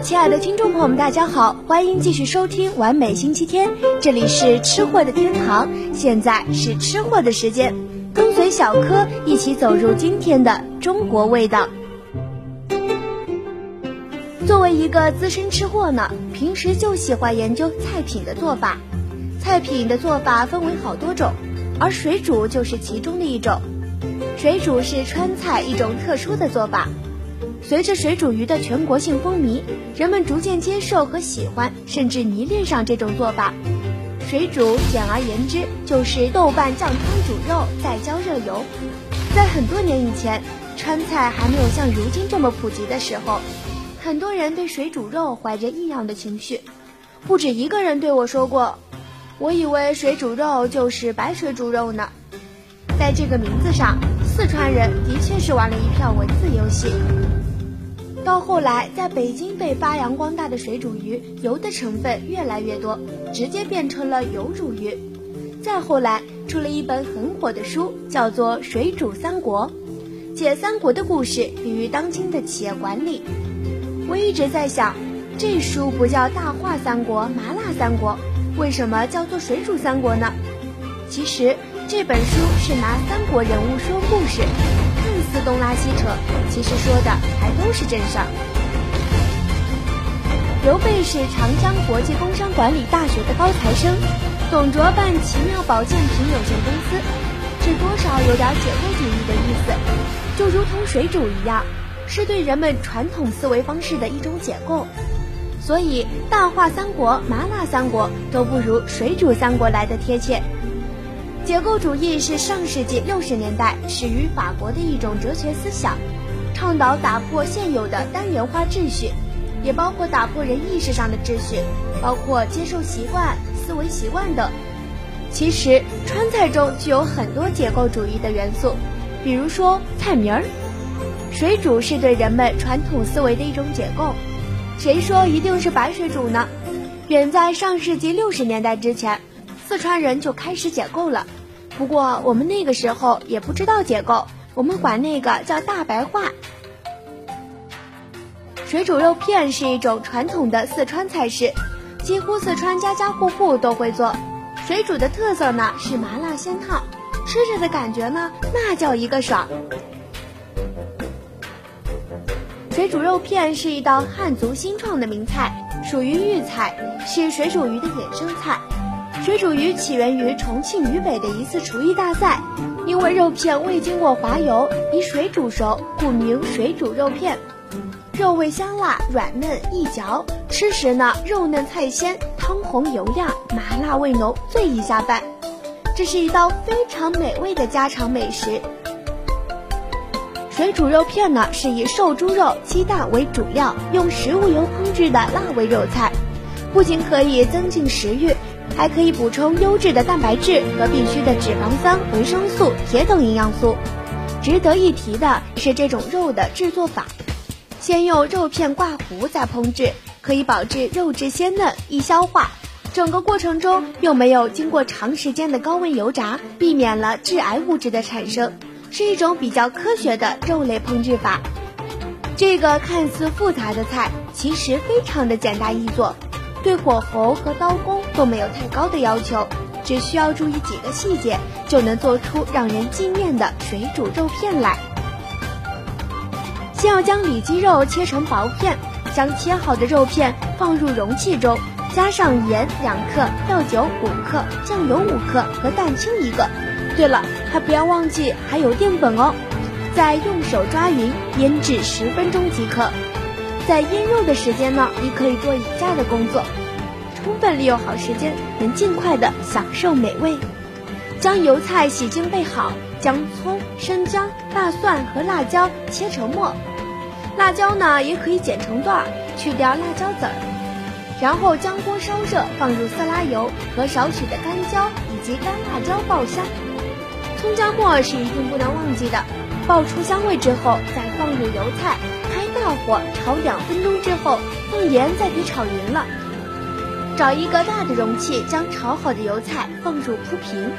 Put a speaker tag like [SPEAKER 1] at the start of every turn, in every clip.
[SPEAKER 1] 亲爱的听众朋友们，大家好，欢迎继续收听完美星期天，这里是吃货的天堂，现在是吃货的时间，跟随小柯一起走入今天的中国味道。作为一个资深吃货呢，平时就喜欢研究菜品的做法，菜品的做法分为好多种，而水煮就是其中的一种。水煮是川菜一种特殊的做法。随着水煮鱼的全国性风靡，人们逐渐接受和喜欢，甚至迷恋上这种做法。水煮简而言之就是豆瓣酱汤煮肉，再浇热油。在很多年以前，川菜还没有像如今这么普及的时候，很多人对水煮肉怀着异样的情绪。不止一个人对我说过：“我以为水煮肉就是白水煮肉呢。”在这个名字上，四川人的确是玩了一票文字游戏。到后来，在北京被发扬光大的水煮鱼，油的成分越来越多，直接变成了油煮鱼。再后来，出了一本很火的书，叫做《水煮三国》，解三国的故事，比喻当今的企业管理。我一直在想，这书不叫《大话三国》《麻辣三国》，为什么叫做《水煮三国》呢？其实，这本书是拿三国人物说故事。看似东拉西扯，其实说的还都是真事儿。刘备是长江国际工商管理大学的高材生，董卓办奇妙保健品有限公司，这多少有点解构主义的意思，就如同水煮一样，是对人们传统思维方式的一种解构。所以，大话三国、麻辣三国都不如水煮三国来的贴切。解构主义是上世纪六十年代始于法国的一种哲学思想，倡导打破现有的单元化秩序，也包括打破人意识上的秩序，包括接受习惯、思维习惯等。其实川菜中具有很多解构主义的元素，比如说菜名儿，水煮是对人们传统思维的一种解构。谁说一定是白水煮呢？远在上世纪六十年代之前，四川人就开始解构了。不过我们那个时候也不知道结构，我们管那个叫大白话。水煮肉片是一种传统的四川菜式，几乎四川家家户户都会做。水煮的特色呢是麻辣鲜烫，吃着的感觉呢那叫一个爽。水煮肉片是一道汉族新创的名菜，属于豫菜，是水煮鱼的衍生菜。水煮鱼起源于重庆渝北的一次厨艺大赛，因为肉片未经过滑油，以水煮熟，故名水煮肉片。肉味香辣，软嫩易嚼，吃时呢肉嫩菜鲜，汤红油亮，麻辣味浓，最易下饭。这是一道非常美味的家常美食。水煮肉片呢是以瘦猪肉、鸡蛋为主料，用食物油烹制的辣味肉菜，不仅可以增进食欲。还可以补充优质的蛋白质和必需的脂肪酸、维生素、铁等营养素。值得一提的是，这种肉的制作法，先用肉片挂糊再烹制，可以保质肉质鲜嫩、易消化。整个过程中又没有经过长时间的高温油炸，避免了致癌物质的产生，是一种比较科学的肉类烹制法。这个看似复杂的菜，其实非常的简单易做。对火候和刀工都没有太高的要求，只需要注意几个细节，就能做出让人惊艳的水煮肉片来。先要将里脊肉切成薄片，将切好的肉片放入容器中，加上盐两克、料酒五克、酱油五克和蛋清一个。对了，还不要忘记还有淀粉哦。再用手抓匀，腌制十分钟即可。在腌肉的时间呢，你可以做以下的工作，充分利用好时间，能尽快的享受美味。将油菜洗净备好，将葱、生姜、大蒜和辣椒切成末，辣椒呢也可以剪成段，去掉辣椒籽儿。然后将锅烧热，放入色拉油和少许的干椒以及干辣椒爆香。葱姜末是一定不能忘记的，爆出香味之后再放入油菜。大火炒两分钟之后，放盐，再给炒匀了。找一个大的容器，将炒好的油菜放入铺平。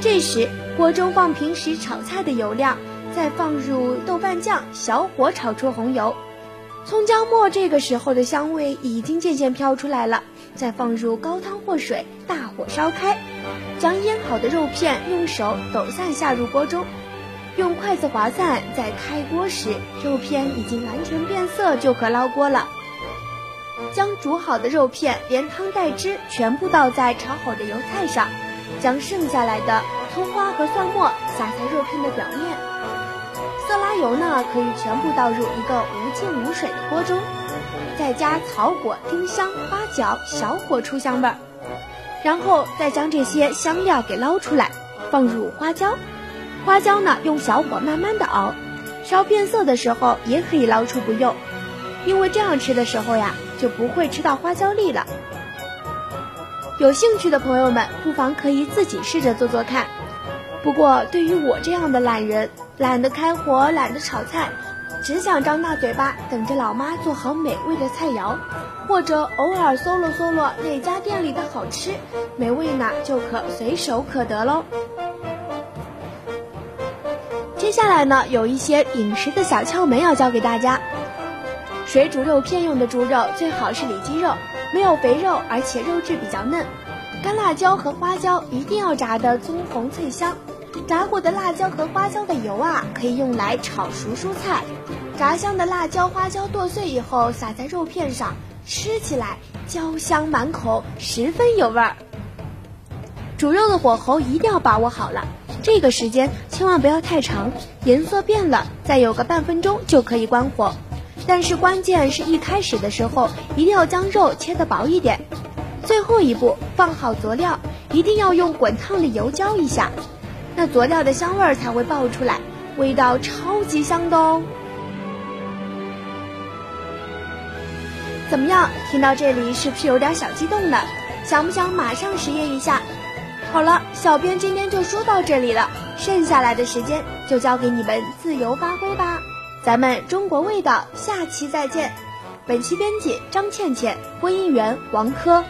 [SPEAKER 1] 这时，锅中放平时炒菜的油量，再放入豆瓣酱，小火炒出红油。葱姜末这个时候的香味已经渐渐飘出来了，再放入高汤或水，大火烧开，将腌好的肉片用手抖散下入锅中，用筷子划散。在开锅时，肉片已经完全变色，就可捞锅了。将煮好的肉片连汤带汁全部倒在炒好的油菜上，将剩下来的葱花和蒜末撒在肉片的表面。色拉油呢，可以全部倒入一个无浸无水的锅中，再加草果、丁香、八角，小火出香味儿，然后再将这些香料给捞出来，放入花椒。花椒呢，用小火慢慢的熬，烧变色的时候也可以捞出不用，因为这样吃的时候呀，就不会吃到花椒粒了。有兴趣的朋友们，不妨可以自己试着做做看。不过对于我这样的懒人，懒得开火，懒得炒菜，只想张大嘴巴等着老妈做好美味的菜肴，或者偶尔搜罗搜罗哪家店里的好吃，美味呢就可随手可得喽。接下来呢，有一些饮食的小窍门要教给大家。水煮肉片用的猪肉最好是里脊肉，没有肥肉，而且肉质比较嫩。干辣椒和花椒一定要炸得棕红脆香。炸过的辣椒和花椒的油啊，可以用来炒熟蔬菜。炸香的辣椒、花椒剁碎以后，撒在肉片上，吃起来焦香满口，十分有味儿。煮肉的火候一定要把握好了，这个时间千万不要太长，颜色变了，再有个半分钟就可以关火。但是关键是一开始的时候，一定要将肉切得薄一点。最后一步，放好佐料，一定要用滚烫的油浇一下。那佐料的香味儿才会爆出来，味道超级香的哦。怎么样？听到这里是不是有点小激动呢？想不想马上实验一下？好了，小编今天就说到这里了，剩下来的时间就交给你们自由发挥吧。咱们中国味道下期再见。本期编辑张倩倩，播音员王珂。